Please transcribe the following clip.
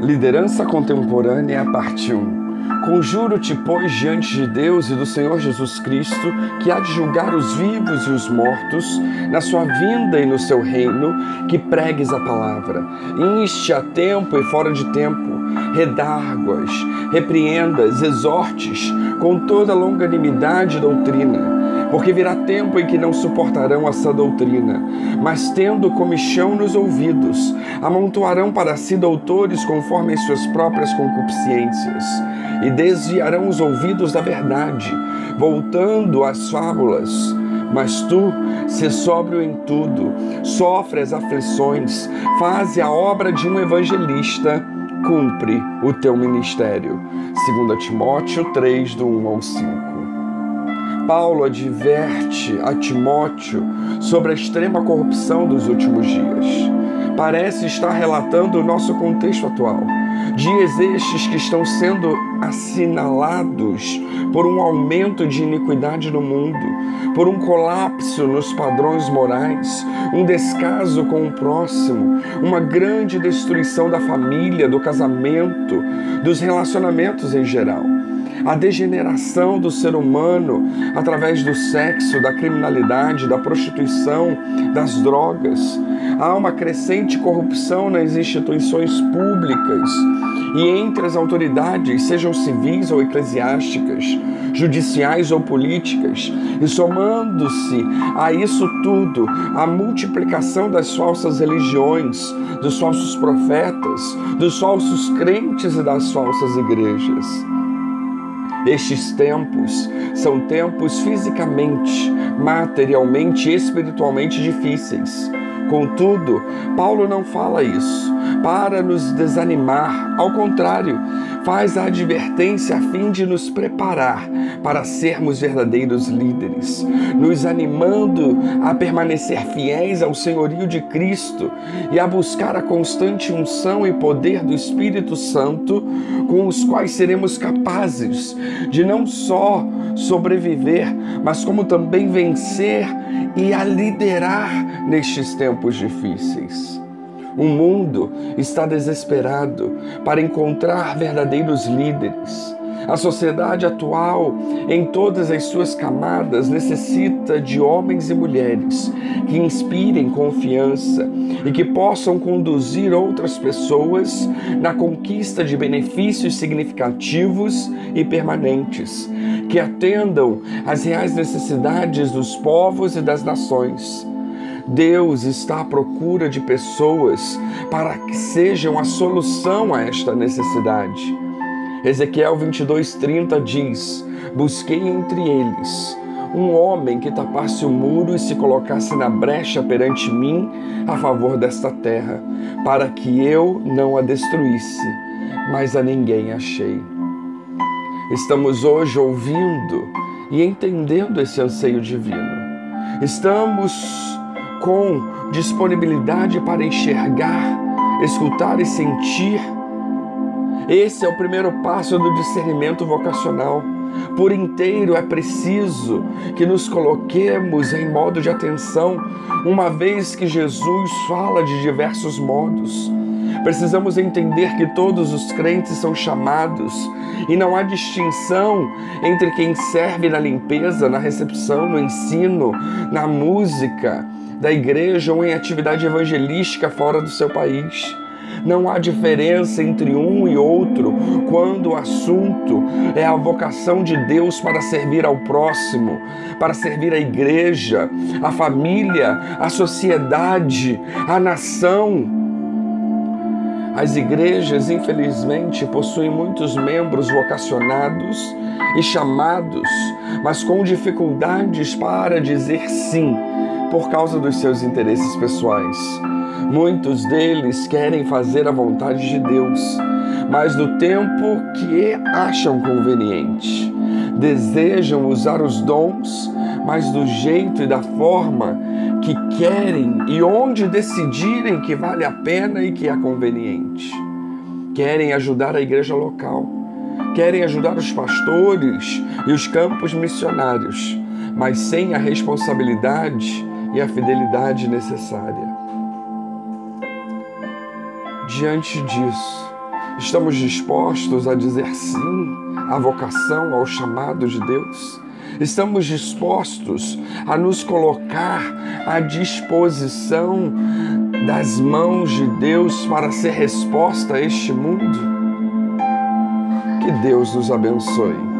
Liderança Contemporânea, parte 1. Conjuro-te, pois, diante de Deus e do Senhor Jesus Cristo, que há de julgar os vivos e os mortos, na sua vinda e no seu reino, que pregues a palavra. Inste a tempo e fora de tempo, redarguas, repreendas, exortes, com toda longanimidade e doutrina porque virá tempo em que não suportarão essa doutrina, mas tendo comichão nos ouvidos, amontoarão para si doutores conforme as suas próprias concupiscências, e desviarão os ouvidos da verdade, voltando às fábulas. Mas tu, se sóbrio em tudo, sofre as aflições, faze a obra de um evangelista, cumpre o teu ministério. 2 Timóteo 3, do 1 ao 5. Paulo adverte a Timóteo sobre a extrema corrupção dos últimos dias. Parece estar relatando o nosso contexto atual. Dias estes que estão sendo assinalados por um aumento de iniquidade no mundo, por um colapso nos padrões morais, um descaso com o próximo, uma grande destruição da família, do casamento, dos relacionamentos em geral a degeneração do ser humano através do sexo, da criminalidade, da prostituição, das drogas. Há uma crescente corrupção nas instituições públicas e entre as autoridades, sejam civis ou eclesiásticas, judiciais ou políticas, e somando-se a isso tudo a multiplicação das falsas religiões, dos falsos profetas, dos falsos crentes e das falsas igrejas. Estes tempos são tempos fisicamente, materialmente e espiritualmente difíceis. Contudo, Paulo não fala isso. Para nos desanimar, ao contrário, faz a advertência a fim de nos preparar para sermos verdadeiros líderes, nos animando a permanecer fiéis ao senhorio de Cristo e a buscar a constante unção e poder do Espírito Santo, com os quais seremos capazes de não só sobreviver, mas como também vencer e a liderar nestes tempos difíceis. O mundo está desesperado para encontrar verdadeiros líderes. A sociedade atual, em todas as suas camadas, necessita de homens e mulheres que inspirem confiança e que possam conduzir outras pessoas na conquista de benefícios significativos e permanentes, que atendam às reais necessidades dos povos e das nações Deus está à procura de pessoas para que sejam a solução a esta necessidade. Ezequiel 22:30 diz: Busquei entre eles um homem que tapasse o muro e se colocasse na brecha perante mim a favor desta terra, para que eu não a destruísse, mas a ninguém achei. Estamos hoje ouvindo e entendendo esse anseio divino. Estamos com disponibilidade para enxergar, escutar e sentir. Esse é o primeiro passo do discernimento vocacional. Por inteiro é preciso que nos coloquemos em modo de atenção, uma vez que Jesus fala de diversos modos. Precisamos entender que todos os crentes são chamados e não há distinção entre quem serve na limpeza, na recepção, no ensino, na música, da igreja ou em atividade evangelística fora do seu país. Não há diferença entre um e outro quando o assunto é a vocação de Deus para servir ao próximo, para servir a igreja, a família, a sociedade, a nação. As igrejas, infelizmente, possuem muitos membros vocacionados e chamados, mas com dificuldades para dizer sim por causa dos seus interesses pessoais. Muitos deles querem fazer a vontade de Deus, mas no tempo que acham conveniente. Desejam usar os dons, mas do jeito e da forma que querem e onde decidirem que vale a pena e que é conveniente. Querem ajudar a igreja local, querem ajudar os pastores e os campos missionários, mas sem a responsabilidade e a fidelidade necessária. Diante disso, Estamos dispostos a dizer sim à vocação, ao chamado de Deus? Estamos dispostos a nos colocar à disposição das mãos de Deus para ser resposta a este mundo? Que Deus nos abençoe.